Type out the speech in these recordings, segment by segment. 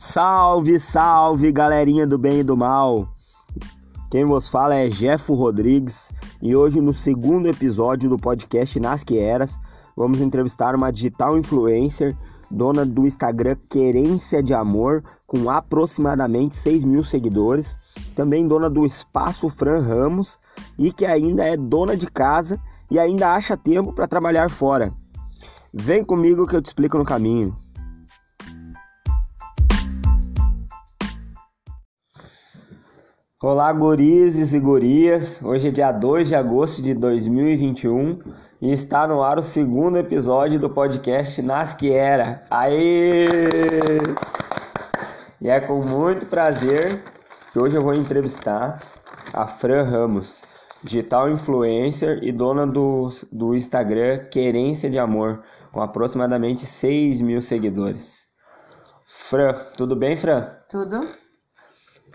Salve, salve, galerinha do bem e do mal. Quem vos fala é Jeffo Rodrigues e hoje no segundo episódio do podcast Nas Que Eras, vamos entrevistar uma digital influencer, dona do Instagram Querência de Amor, com aproximadamente 6 mil seguidores, também dona do Espaço Fran Ramos e que ainda é dona de casa e ainda acha tempo para trabalhar fora. Vem comigo que eu te explico no caminho. Olá, gurizes e gurias. Hoje é dia 2 de agosto de 2021 e está no ar o segundo episódio do podcast Nas Que Era. Aê! E é com muito prazer que hoje eu vou entrevistar a Fran Ramos, digital influencer e dona do, do Instagram Querência de Amor, com aproximadamente 6 mil seguidores. Fran, tudo bem, Fran? Tudo.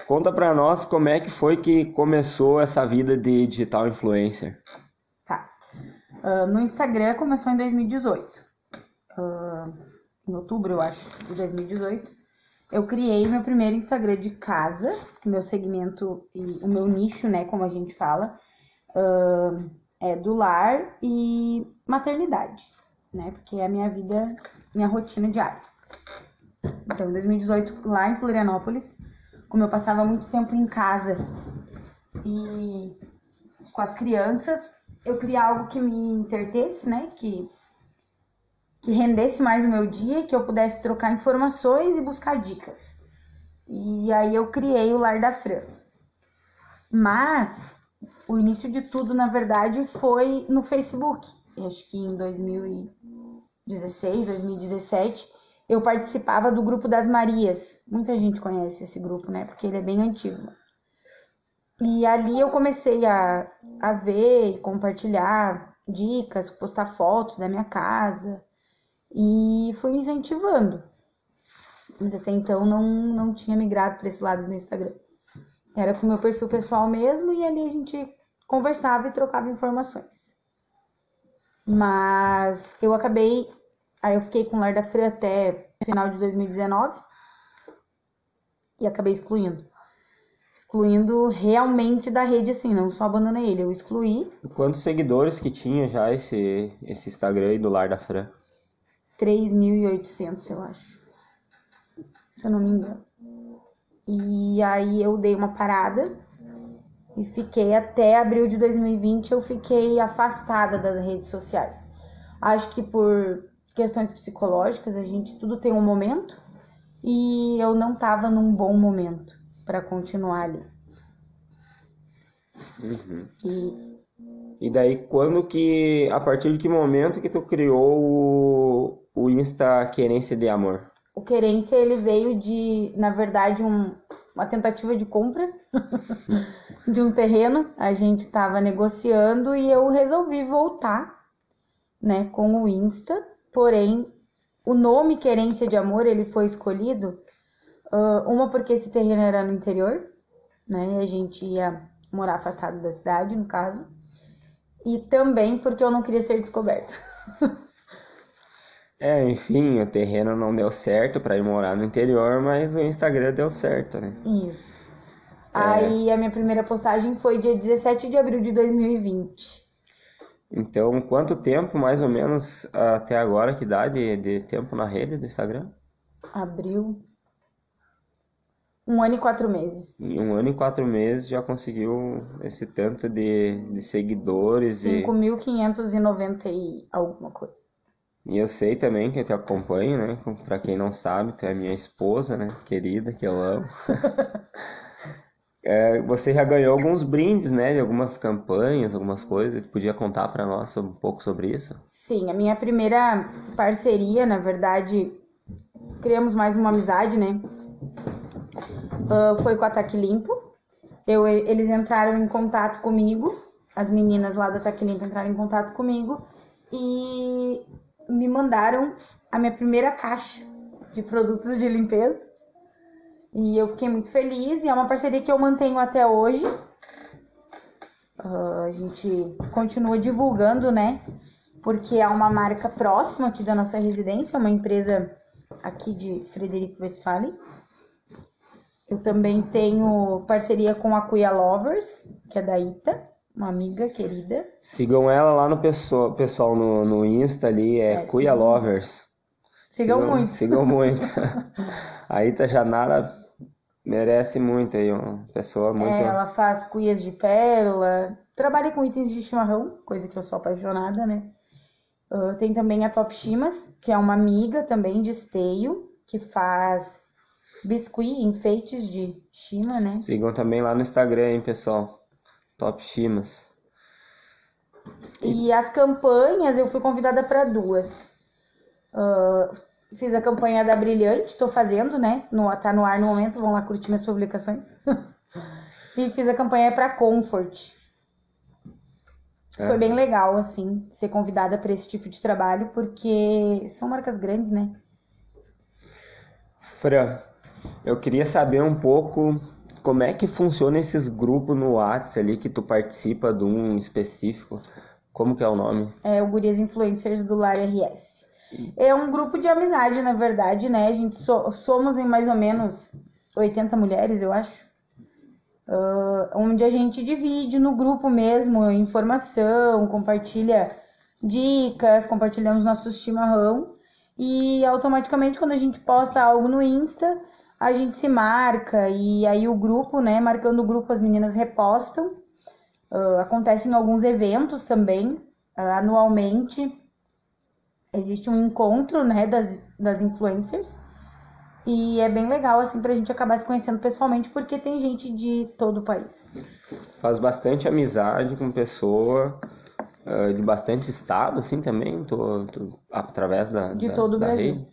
Conta pra nós como é que foi que começou essa vida de digital influencer. Tá. Uh, no Instagram começou em 2018. Uh, em outubro, eu acho, de 2018. Eu criei meu primeiro Instagram de casa, meu segmento e o meu nicho, né, como a gente fala, uh, é do lar e maternidade, né, porque é a minha vida, minha rotina diária. Então, em 2018, lá em Florianópolis, como eu passava muito tempo em casa e com as crianças, eu queria algo que me entretesse, né? Que, que rendesse mais o meu dia, que eu pudesse trocar informações e buscar dicas. E aí eu criei o Lar da Fran. Mas o início de tudo, na verdade, foi no Facebook. acho que em 2016, 2017 eu participava do grupo das Marias. Muita gente conhece esse grupo, né? Porque ele é bem antigo. E ali eu comecei a, a ver e compartilhar dicas, postar fotos da minha casa e fui me incentivando. Mas até então não, não tinha migrado para esse lado do Instagram. Era com o meu perfil pessoal mesmo e ali a gente conversava e trocava informações. Mas eu acabei Aí eu fiquei com o Lar da até final de 2019 e acabei excluindo. Excluindo realmente da rede, assim, não só abandonei ele, eu excluí. Quantos seguidores que tinha já esse, esse Instagram aí do Lar da Fran? 3.800, eu acho. Se eu não me engano. E aí eu dei uma parada e fiquei até abril de 2020, eu fiquei afastada das redes sociais. Acho que por questões psicológicas, a gente tudo tem um momento e eu não tava num bom momento para continuar ali. Uhum. E... e daí quando que, a partir de que momento que tu criou o, o Insta Querência de Amor? O Querência ele veio de, na verdade, um, uma tentativa de compra de um terreno. A gente estava negociando e eu resolvi voltar, né, com o Insta Porém, o nome Querência de Amor ele foi escolhido uh, uma porque esse terreno era no interior, né? E a gente ia morar afastado da cidade, no caso, e também porque eu não queria ser descoberto. é, enfim, o terreno não deu certo para ir morar no interior, mas o Instagram deu certo, né? Isso. É... Aí a minha primeira postagem foi dia 17 de abril de 2020. Então, quanto tempo, mais ou menos, até agora, que dá de, de tempo na rede do Instagram? Abril. Um ano e quatro meses. Em um ano e quatro meses já conseguiu esse tanto de, de seguidores. 5.590 e... e alguma coisa. E eu sei também que eu te acompanho, né? Pra quem não sabe, tu é minha esposa, né? Querida, que eu amo. É, você já ganhou alguns brindes, né? De algumas campanhas, algumas coisas. Podia contar para nós um pouco sobre isso? Sim, a minha primeira parceria, na verdade, criamos mais uma amizade, né? Uh, foi com a Taque Limpo. Eu, eles entraram em contato comigo, as meninas lá da Taque Limpo entraram em contato comigo e me mandaram a minha primeira caixa de produtos de limpeza e eu fiquei muito feliz e é uma parceria que eu mantenho até hoje. Uh, a gente continua divulgando, né? Porque é uma marca próxima aqui da nossa residência, uma empresa aqui de Frederico Westphalen. Eu também tenho parceria com a Cuia Lovers, que é da Ita, uma amiga querida. Sigam ela lá no pessoal, pessoal no, no Insta ali, é, É, Cuia sigam. Lovers. Sigam muito. Sigam muito. a Ita Janara merece muito aí, uma pessoa muito. É, ela faz cuias de pérola, trabalha com itens de chimarrão, coisa que eu sou apaixonada, né? Ah, tem também a Top Chimas, que é uma amiga também de esteio, que faz biscuit, enfeites de chima, né? Sigam também lá no Instagram, hein, pessoal. Top Chimas. E as campanhas, eu fui convidada para duas. Ah, fiz a campanha da Brilhante, tô fazendo, né? No, tá no ar no momento, vão lá curtir minhas publicações. e fiz a campanha para Comfort. É. Foi bem legal, assim, ser convidada para esse tipo de trabalho, porque são marcas grandes, né? Fran, eu queria saber um pouco como é que funciona esses grupos no WhatsApp ali que tu participa de um específico. Como que é o nome? É o Gurias Influencers do Lar RS. É um grupo de amizade, na verdade, né? A gente so- somos em mais ou menos 80 mulheres, eu acho. Ah, onde a gente divide no grupo mesmo informação, compartilha dicas, compartilhamos nossos chimarrão. E automaticamente, quando a gente posta algo no Insta, a gente se marca. E aí o grupo, né? Marcando o grupo, as meninas repostam. Ah, acontecem alguns eventos também, ah, anualmente. Existe um encontro, né, das, das influencers. E é bem legal, assim, pra gente acabar se conhecendo pessoalmente, porque tem gente de todo o país. Faz bastante amizade com pessoa eh, de bastante estado, assim também, tu, tu- através da, De da- todo o Brasil. rede.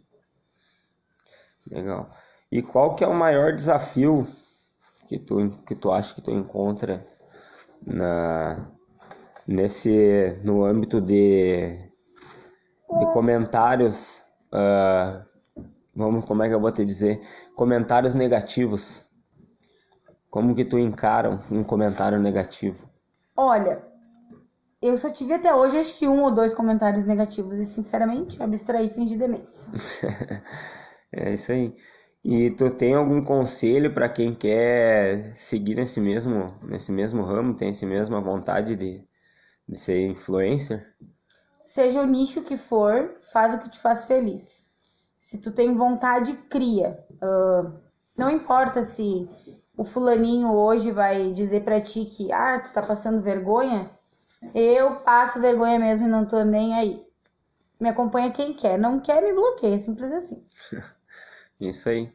Legal. E qual que é o maior desafio que tu, que tu acha que tu encontra na, nesse, no âmbito de, de comentários, ah, vamos, como é que eu vou te dizer? Comentários negativos. Como que tu encara um comentário negativo? Olha, eu só tive até hoje acho que um ou dois comentários negativos e, sinceramente, abstraí e fingi demência. É isso aí. E tu tem algum conselho para quem quer seguir nesse mesmo, nesse mesmo ramo, tem essa mesma vontade de, de ser influencer? Seja o nicho que for, faz o que te faz feliz. Se tu tem vontade, cria. Ah, não importa se o fulaninho hoje vai dizer pra ti que ah, tu tá passando vergonha. Eu passo vergonha mesmo e não tô nem aí. Me acompanha quem quer, não quer me bloqueia, simples assim. Isso aí.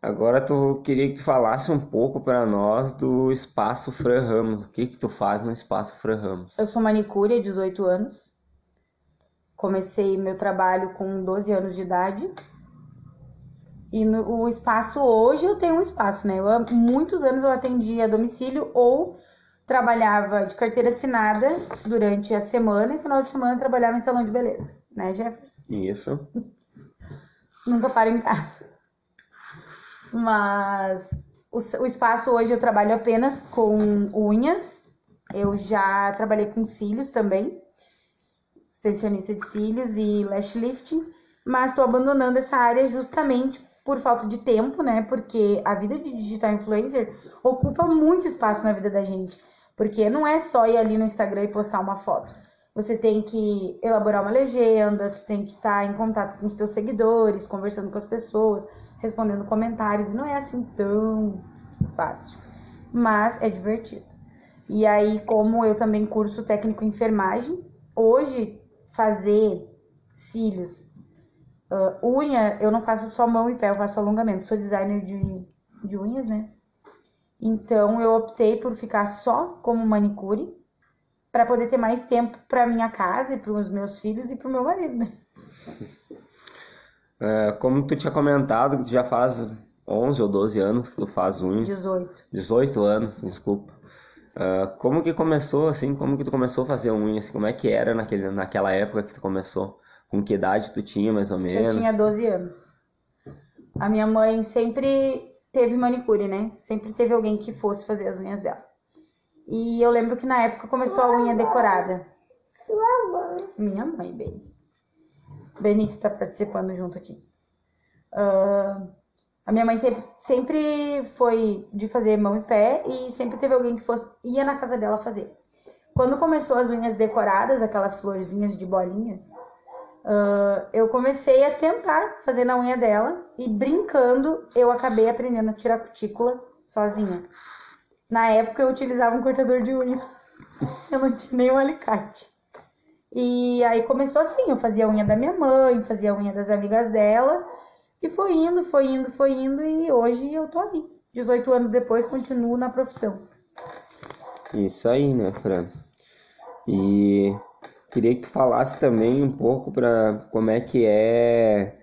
Agora tu queria que tu falasse um pouco para nós do Espaço Fran Ramos. O que que tu faz no Espaço Fran Ramos? Eu sou manicure há 18 anos. Comecei meu trabalho com 12 anos de idade. E no o espaço hoje eu tenho um espaço, né? Eu, muitos anos eu atendia a domicílio ou trabalhava de carteira assinada durante a semana e final de semana eu trabalhava em salão de beleza, né, Jefferson? Isso. Nunca paro em casa. Mas o, o espaço hoje eu trabalho apenas com unhas. Eu já trabalhei com cílios também, extensionista de cílios e lash lifting, mas estou abandonando essa área justamente por falta de tempo, né? Porque a vida de digital influencer ocupa muito espaço na vida da gente. Porque não é só ir ali no Instagram e postar uma foto. Você tem que elaborar uma legenda, tu tem que estar em contato com os teus seguidores, conversando com as pessoas, respondendo comentários. Não é assim tão fácil. Mas é divertido. E aí, como eu também curso técnico em enfermagem, hoje fazer cílios, ah, unha, eu não faço só mão e pé, eu faço alongamento. Sou designer de, de unhas, né? Então eu optei por ficar só como manicure para poder ter mais tempo para minha casa e para os meus filhos e para o meu marido, né? É, como tu tinha comentado que tu já faz 11 ou 12 anos que tu faz unhas. 18. 18 anos, desculpa. Ah, como que começou assim? Como que tu começou a fazer unhas? Como é que era naquele, naquela época que tu começou? Com que idade tu tinha, mais ou Eu menos? tinha 12 anos. A minha mãe sempre teve manicure, né? Sempre teve alguém que fosse fazer as unhas dela. E eu lembro que na época começou a unha decorada. Minha mãe, bem. Benício tá participando junto aqui. Ah, A minha mãe sempre, sempre foi de fazer mão e pé e sempre teve alguém que fosse ia na casa dela fazer. Quando começou as unhas decoradas, aquelas florzinhas de bolinhas, uh, eu comecei a tentar fazer na unha dela e brincando eu acabei aprendendo a tirar cutícula sozinha. Na época eu utilizava um cortador de unha, eu não tinha nem um alicate. E aí começou assim, eu fazia a unha da minha mãe, fazia a unha das amigas dela, e foi indo, foi indo, foi indo, e hoje eu tô aí. 18 anos depois, continuo na profissão. Isso aí, né, Fran? E queria que tu falasse também um pouco para como é que é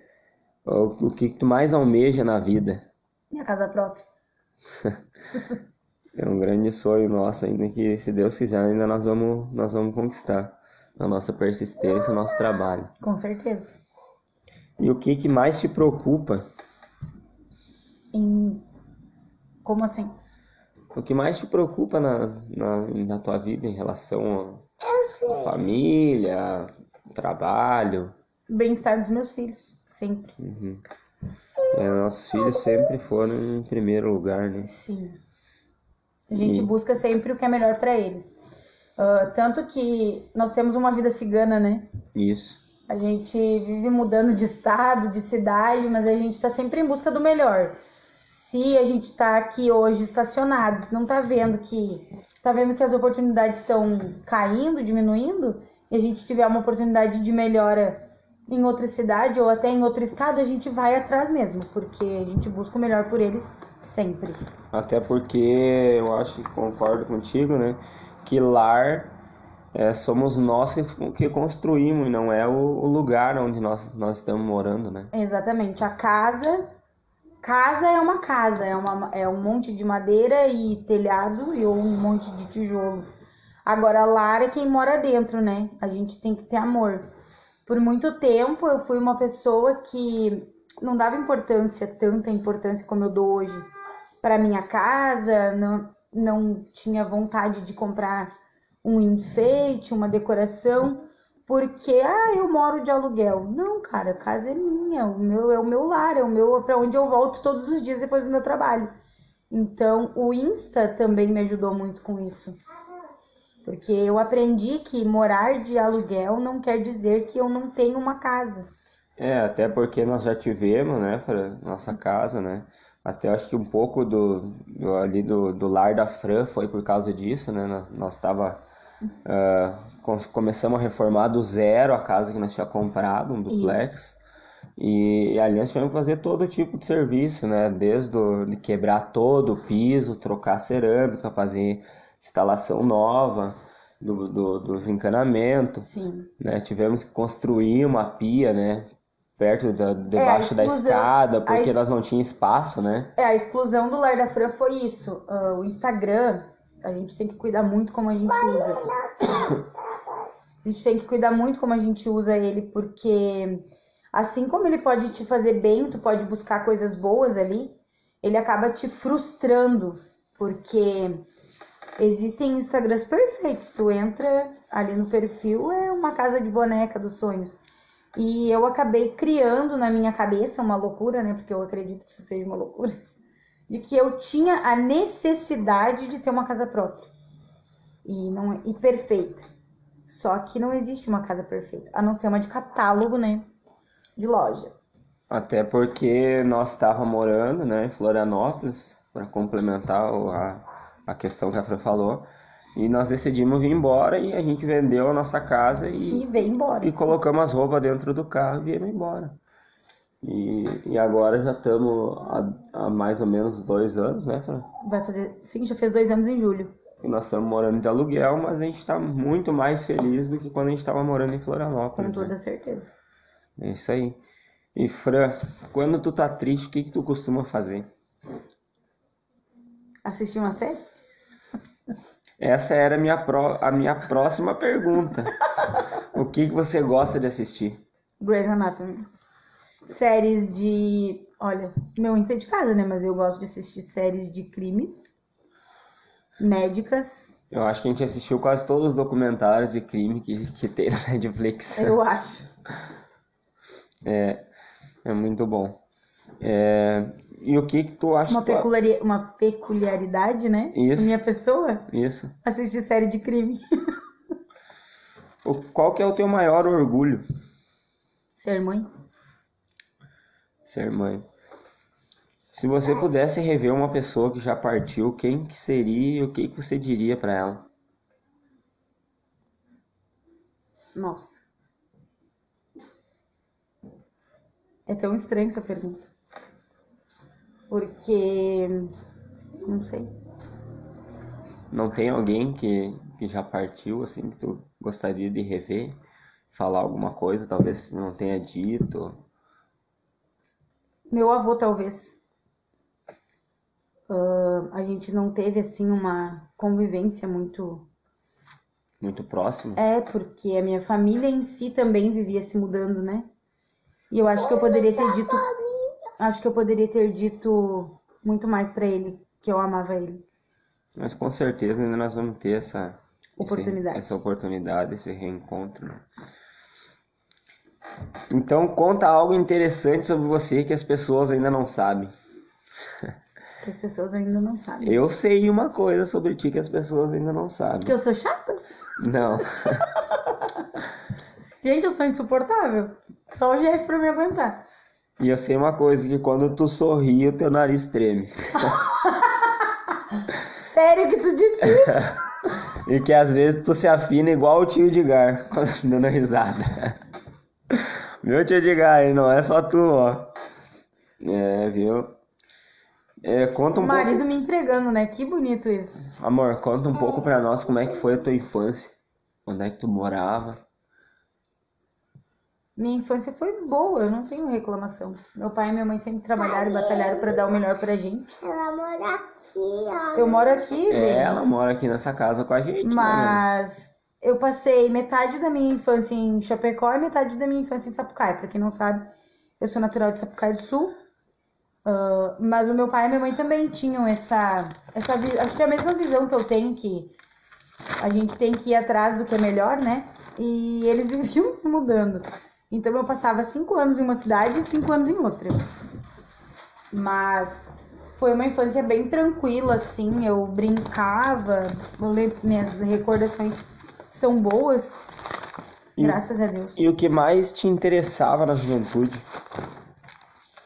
o, o que tu mais almeja na vida. Minha casa própria. é um grande sonho nosso ainda que se Deus quiser ainda nós vamos nós vamos conquistar a nossa persistência, o nosso trabalho. Com certeza. E o que que mais te preocupa? Em como assim? O que mais te preocupa na, na, na tua vida em relação a família, trabalho? Bem-estar dos meus filhos, sempre. Uhum. É, nossos filhos sempre foram em primeiro lugar, né? Sim. A gente e... busca sempre o que é melhor para eles. Uh, tanto que nós temos uma vida cigana, né? Isso. A gente vive mudando de estado, de cidade, mas a gente está sempre em busca do melhor. Se a gente está aqui hoje estacionado, não está vendo que está vendo que as oportunidades estão caindo, diminuindo, e a gente tiver uma oportunidade de melhora em outra cidade ou até em outro estado, a gente vai atrás mesmo, porque a gente busca o melhor por eles sempre. Até porque eu acho que concordo contigo, né? Que lar é, somos nós que, que construímos, não é o, o, lugar onde nós, nós estamos morando, né? Exatamente. A casa. Casa é uma casa, é, uma, é um monte de madeira e telhado e um monte de tijolo. Agora, lar é quem mora dentro, né? A gente tem que ter amor. Por muito tempo eu fui uma pessoa que não dava importância, tanta importância como eu dou hoje para minha casa, não, não tinha vontade de comprar um enfeite, uma decoração, porque ah, eu moro de aluguel. Não, cara, a casa é minha, o meu é o meu lar, é o meu para onde eu volto todos os dias depois do meu trabalho. Então, o Insta também me ajudou muito com isso. Porque eu aprendi que morar de aluguel não quer dizer que eu não tenho uma casa. É, até porque nós já tivemos, né, nossa casa, né? Até acho que um pouco do, do ali do, do lar da Fran foi por causa disso, né? Nós, nós tava uh, começamos a reformar do zero a casa que nós tínhamos comprado, um duplex. E, e, ali nós tivemos que fazer todo tipo de serviço, né? Desde o, de quebrar todo o piso, trocar cerâmica, fazer instalação nova do, do, dos encanamentos. Sim. Né? Tivemos que construir uma pia, né? Perto da, debaixo é, da escada, porque nós não tinha espaço, né? É, a exclusão do Lar da Fran foi isso. Uh, o Instagram, a gente tem que cuidar muito como a gente usa. A gente tem que cuidar muito como a gente usa ele, porque assim como ele pode te fazer bem, tu pode buscar coisas boas ali, ele acaba te frustrando, porque Existem Instagrams perfeitos. Tu entra ali no perfil, é uma casa de boneca dos sonhos. E eu acabei criando na minha cabeça uma loucura, né? Porque eu acredito que isso seja uma loucura. De que eu tinha a necessidade de ter uma casa própria. E, não, é, e perfeita. Só que não existe uma casa perfeita. A não ser uma de catálogo, né? De loja. Até porque nós estávamos morando, né? Em Florianópolis. para complementar a, a questão que a Fran falou. E nós decidimos vir embora e a gente vendeu a nossa casa e, e veio embora. E colocamos as roupas dentro do carro e viemos embora. E, e agora já estamos há, há, mais ou menos dois anos, né, Fran? Vai fazer. Sim, já fez dois anos em julho. E nós estamos morando de aluguel, mas a gente está muito mais feliz do que quando a gente estava morando em Florianópolis. Com toda né? certeza. É isso aí. E Fran, quando tu tá triste, o que, que tu costuma fazer? Assistir uma série? Essa era a minha, pro, a minha próxima pergunta. o que, que você gosta de assistir? Grey's Anatomy. Séries de. Olha, meu Insta é de casa, né? Mas eu gosto de assistir séries de crimes, médicas. Eu acho que a gente assistiu quase todos os documentários de crime que, que tem na Netflix. Eu acho. É, é muito bom. É, e o que que tu acha Uma, que tu- uma peculiaridade, né? Isso. Minha pessoa? Isso. Assistir série de crime. Qual que é o teu maior orgulho? Ser mãe? Ser mãe. Se você pudesse rever uma pessoa que já partiu, quem que seria e o que que você diria pra ela? Nossa. É tão estranha essa pergunta. Porque. Não sei. Não tem alguém que, que já partiu, assim, que tu gostaria de rever? Falar alguma coisa, talvez não tenha dito? Meu avô, talvez. Ah, a gente não teve, assim, uma convivência muito. Muito próximo? É, porque a minha família em si também vivia se mudando, né? E eu acho que eu poderia ter dito. Acho que eu poderia ter dito muito mais pra ele, que eu amava ele. Mas com certeza ainda nós vamos ter essa esse- Oportunidade. essa oportunidade, esse reencontro. né? Então conta algo interessante sobre você que as pessoas ainda não sabem. Que as pessoas ainda não sabem. Eu sei uma coisa sobre ti que as pessoas ainda não sabem. Que eu sou chata? Não. Gente, eu sou insuportável. Só o Jeff pra me aguentar. E eu sei uma coisa, que quando tu sorri, o teu nariz treme. Sério que tu disse isso? E que às vezes tu se afina igual o tio Edgar, quando dando risada. Meu tio Edgar, não é só tu, ó. É, viu? É, conta O um marido pouco. me entregando, né? Que bonito isso. Amor, conta um pouco pra nós como é que foi a tua infância. Onde é que tu morava? Minha infância foi boa, eu não tenho reclamação. Meu pai e minha mãe sempre trabalharam e batalharam pra dar o melhor pra gente. Ela mora aqui, ó. Eu moro aqui, É, ela mora aqui nessa casa com a gente. né, Mas eu passei metade da minha infância em Chapecó e metade da minha infância em Sapucaia. Pra quem não sabe, eu sou natural de Sapucaia do Sul. Ah, mas o meu pai e minha mãe também tinham essa, essa acho que é a mesma visão que eu tenho que a gente tem que ir atrás do que é melhor, né? E eles viviam se mudando. Então eu passava cinco anos em uma cidade e cinco anos em outra. Mas foi uma infância bem tranquila, assim. Eu brincava, eu lembro, minhas recordações são boas, E- graças a Deus. E o que mais te interessava na juventude?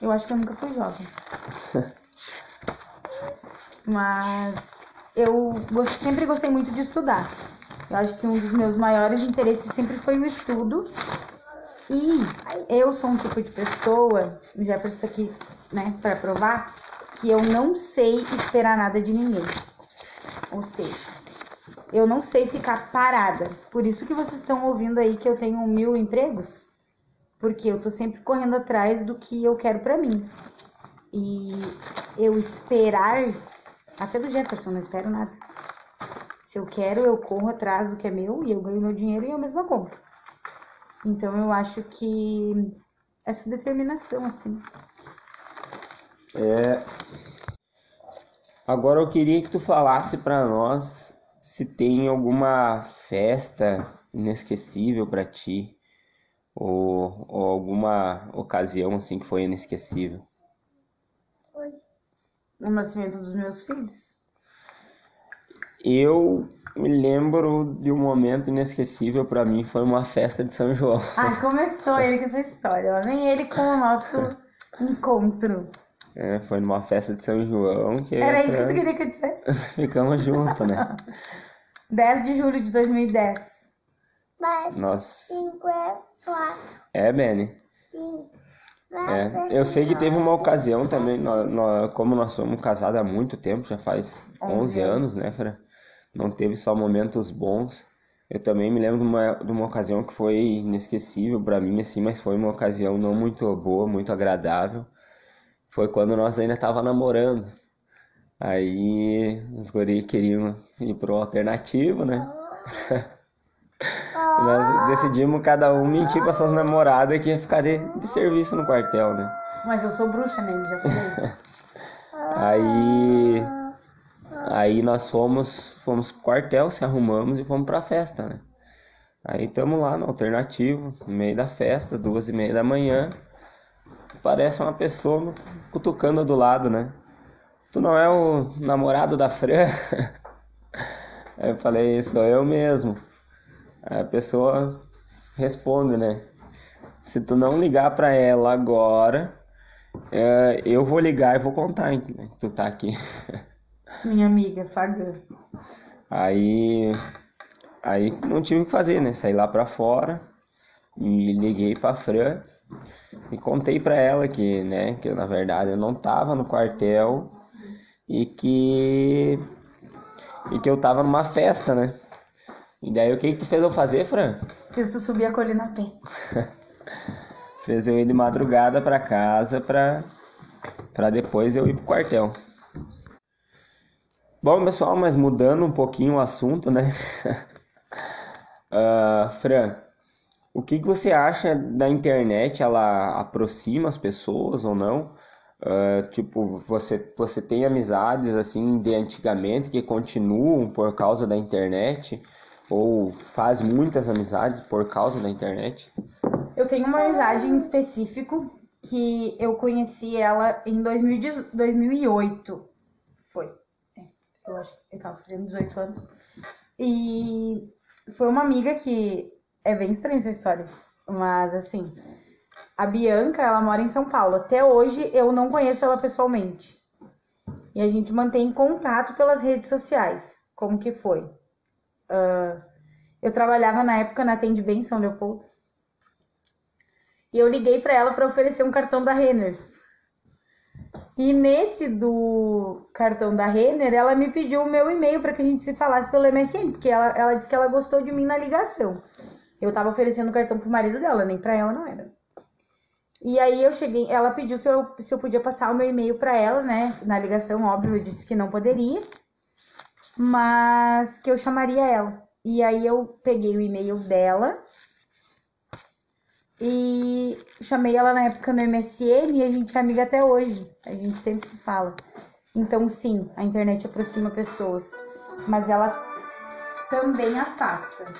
Eu acho que eu nunca fui jovem. Mas eu gos- sempre gostei muito de estudar. Eu acho que um dos meus maiores interesses sempre foi o estudo. E eu sou um tipo de pessoa, já por isso aqui, né, para provar, que eu não sei esperar nada de ninguém. Ou seja, eu não sei ficar parada. Por isso que vocês estão ouvindo aí que eu tenho mil empregos. Porque eu tô sempre correndo atrás do que eu quero pra mim. E eu esperar, até do Jefferson, não espero nada. Se eu quero, eu corro atrás do que é meu e eu ganho meu dinheiro e eu mesma compro. Então eu acho que essa determinação, assim. É. Agora eu queria que tu falasse pra nós se tem alguma festa inesquecível pra ti ou, ou alguma ocasião assim que foi inesquecível. O nascimento dos meus filhos. Eu me lembro de um momento inesquecível pra mim foi uma festa de São João. Ah, começou ele com essa história. Lá vem ele com o nosso encontro. É, foi numa festa de São João que Era isso que tu queria que eu dissesse? ficamos juntos, né? 10 de julho de 2010. Mas Nós cinco é quatro, é, Benny. cinco. É, eu sei que teve uma ocasião também, nó- nó- como nós somos casados há muito tempo, já faz 11 11 anos, né, Fra? Não teve só momentos bons. Eu também me lembro de uma, de uma ocasião que foi inesquecível pra mim, assim, mas foi uma ocasião não muito boa, muito agradável. Foi quando nós ainda tava namorando. Aí os guri queriam ir pro alternativo, né? Nós decidimos cada um mentir para suas namoradas que ia ficar de, de serviço no quartel, né? Mas eu sou bruxa nele, já falei. Aí, aí nós fomos, fomos pro quartel, se arrumamos e fomos pra festa, né? Aí estamos lá no alternativo, no meio da festa, duas e meia da manhã. Tu parece uma pessoa cutucando do lado, né? Tu não é o namorado da Fran? Aí eu falei, sou eu mesmo. Aí a pessoa responde, né? Se tu não ligar pra ela agora, é, eu vou ligar e vou contar hein, que tu tá aqui. Minha amiga, Fagã. Aí, aí não tive o que fazer, né? Saí lá pra fora e liguei pra Fran e contei pra ela que, né, que eu, na verdade eu não tava no quartel e que e que eu tava numa festa, né? E daí o que que tu fez eu fazer, Fran? Fiz tu subir a colina a pé. fez eu ir de madrugada pra casa pra, pra depois eu ir pro quartel. Bom, pessoal, mas mudando um pouquinho o assunto, né? uh, Fran, o que, que você acha da internet? Ela aproxima as pessoas ou não? Uh, tipo, você, você tem amizades assim de antigamente que continuam por causa da internet? Ou faz muitas amizades por causa da internet? Eu tenho uma amizade em específico que eu conheci ela em 2000, 2008. Foi. É, eu acho que eu tava fazendo 18 anos. E foi uma amiga que. É bem estranha essa história. Mas assim, a Bianca, ela mora em São Paulo. Até hoje eu não conheço ela pessoalmente. E a gente mantém contato pelas redes sociais. Como que foi? Uh, eu trabalhava na época na Tende Bem São Leopoldo. E eu liguei para ela para oferecer um cartão da Renner. E nesse do cartão da Renner, ela me pediu o meu e-mail para que a gente se falasse pelo MSN, porque ela, ela disse que ela gostou de mim na ligação. Eu tava oferecendo o cartão pro marido dela, nem para ela não era. E aí eu cheguei, ela pediu se eu, se eu podia passar o meu e-mail para ela, né? Na ligação, óbvio, eu disse que não poderia, mas que eu chamaria ela. E aí eu peguei o e-mail dela e chamei ela na época no MSN e a gente é amiga até hoje. A gente sempre se fala. Então, sim, a internet aproxima pessoas, mas ela também afasta.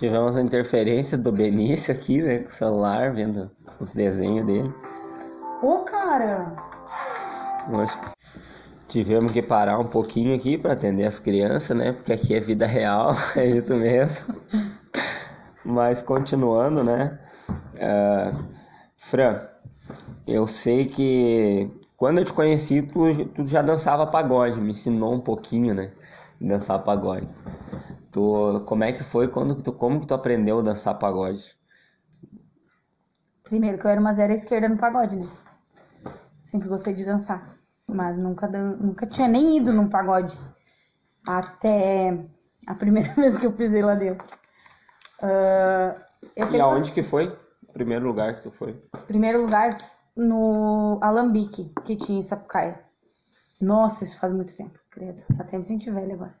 Tivemos a interferência do Benício aqui, né, com o celular, vendo os desenhos dele. Ô, cara! Nós tivemos que parar um pouquinho aqui para atender as crianças, né, porque aqui é vida real, é isso mesmo. Mas continuando, né, uh, Fran, eu sei que quando eu te conheci, tu, tu já dançava pagode, me ensinou um pouquinho, né, dançar pagode. Tu, como é que foi quando tu, como que tu aprendeu a dançar pagode? Primeiro que eu era uma zero esquerda no pagode, né? Sempre gostei de dançar, mas nunca dan... nunca tinha nem ido num pagode até a primeira vez que eu pisei lá dentro. Uh, e aonde que foi? O primeiro lugar que tu foi? Primeiro lugar no Alambique, que tinha em Sapucaia. Nossa, isso faz muito tempo, credo. Até me senti velha agora.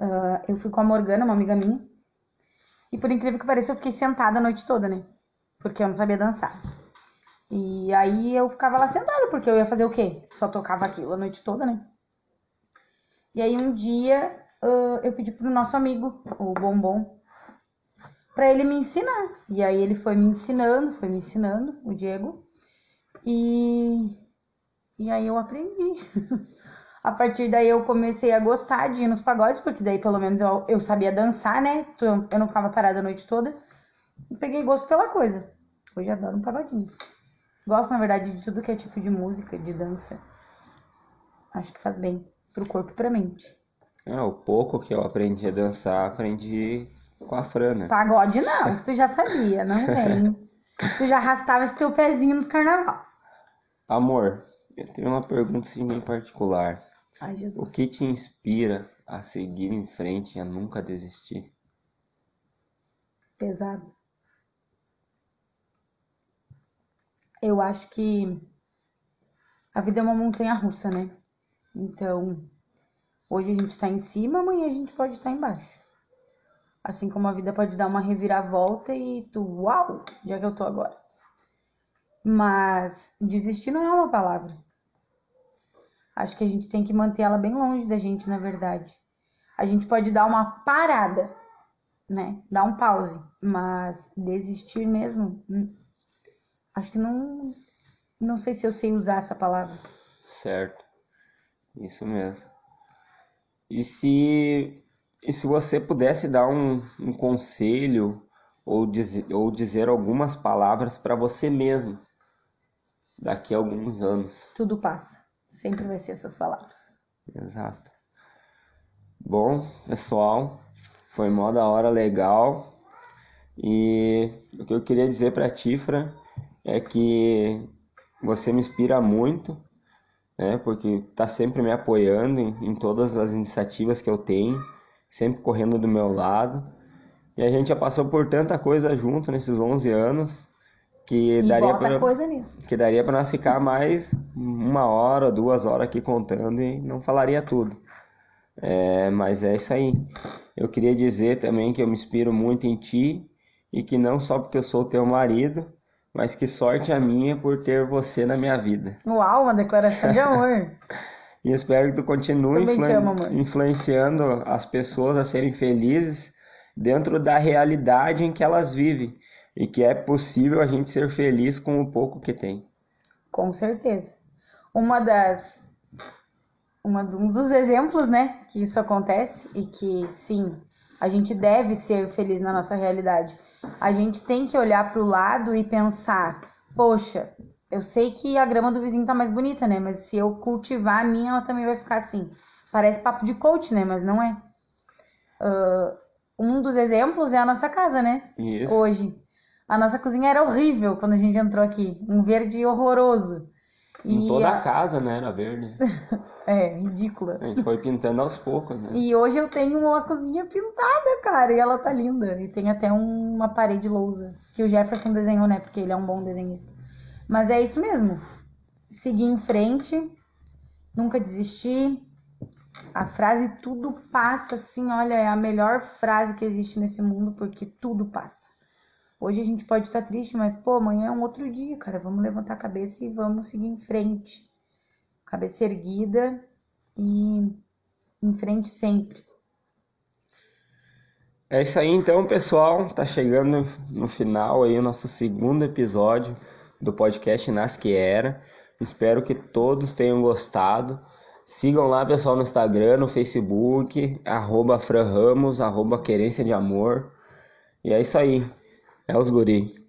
Uh, eu fui com a Morgana, uma amiga minha. E por incrível que pareça, eu fiquei sentada a noite toda, né? Porque eu não sabia dançar. E aí eu ficava lá sentada, porque eu ia fazer o quê? Só tocava aquilo a noite toda, né? E aí um dia uh, eu pedi pro nosso amigo, o Bombom, para ele me ensinar. E aí ele foi me ensinando, foi me ensinando, o Diego. E, e aí eu aprendi. A partir daí eu comecei a gostar de ir nos pagodes, porque daí pelo menos eu, eu sabia dançar, né? Então, eu não ficava parada a noite toda. E peguei gosto pela coisa. Hoje adoro um pagodinho. Gosto, na verdade, de tudo que é tipo de música, de dança. Acho que faz bem pro corpo e pra mente. É, o pouco que eu aprendi a dançar, aprendi com a Fran, né? Pagode não, tu já sabia, não vem. tu já arrastava esse teu pezinho nos carnaval. Amor, eu tenho uma pergunta assim bem particular. Ai, Jesus. O que te inspira a seguir em frente e a nunca desistir? Pesado. Eu acho que a vida é uma montanha russa, né? Então, hoje a gente tá em cima, amanhã a gente pode estar tá embaixo. Assim como a vida pode dar uma reviravolta e tu, uau, é que eu tô agora? Mas desistir não é uma palavra. Acho que a gente tem que manter ela bem longe da gente, na verdade. A gente pode dar uma parada, né? Dar um pause, mas desistir mesmo, hum, acho que não Não sei se eu sei usar essa palavra. Certo. Isso mesmo. E se, e se você pudesse dar um, um conselho ou, diz, ou dizer algumas palavras para você mesmo daqui a alguns anos? Tudo passa. Sempre vai ser essas palavras. Exato. Bom, pessoal, foi mó da hora legal. E o que eu queria dizer para ti, Fran, é que você me inspira muito, né? Porque tá sempre me apoiando em, em todas as iniciativas que eu tenho, sempre correndo do meu lado. E a gente já passou por tanta coisa junto nesses 11 anos que daria nisso. que daria para nós ficar mais uma hora, duas horas aqui contando e não falaria tudo. É, mas é isso aí. Eu queria dizer também que eu me inspiro muito em ti e que não só porque eu sou teu marido, mas que sorte a minha por ter você na minha vida. Uau, uma declaração de amor. E espero que tu continue influen- amo, influenciando as pessoas a serem felizes dentro da realidade em que elas vivem e que é possível a gente ser feliz com o pouco que tem. Com certeza. Uma das. Uma, um dos exemplos, né, que isso acontece e que, sim, a gente deve ser feliz na nossa realidade. A gente tem que olhar para o lado e pensar: poxa, eu sei que a grama do vizinho tá mais bonita, né, mas se eu cultivar a minha, ela também vai ficar assim. Parece papo de coach, né, mas não é. Ah, um dos exemplos é a nossa casa, né? Isso. hoje. A nossa cozinha era horrível quando a gente entrou aqui, um verde horroroso. Em E toda a- a casa, né, era verde. É, ridícula. A gente foi pintando aos poucos, né? E hoje eu tenho uma cozinha pintada, cara, e ela tá linda. E tem até um- uma parede lousa, que o Jefferson desenhou, né, porque ele é um bom desenhista. Mas é isso mesmo. Seguir em frente, nunca desistir. A frase tudo passa, assim, olha, é a melhor frase que existe nesse mundo, porque tudo passa. Hoje a gente pode estar triste, mas pô, amanhã é um outro dia, cara. Vamos levantar a cabeça e vamos seguir em frente. Cabeça erguida e em frente sempre. É isso aí então, pessoal. Tá chegando no final aí o nosso segundo episódio do podcast Nas Que Era. Espero que todos tenham gostado. Sigam lá, pessoal, no Instagram, no Facebook, arroba Fran Ramos, arroba Querência de Amor. E é isso aí. É os guri.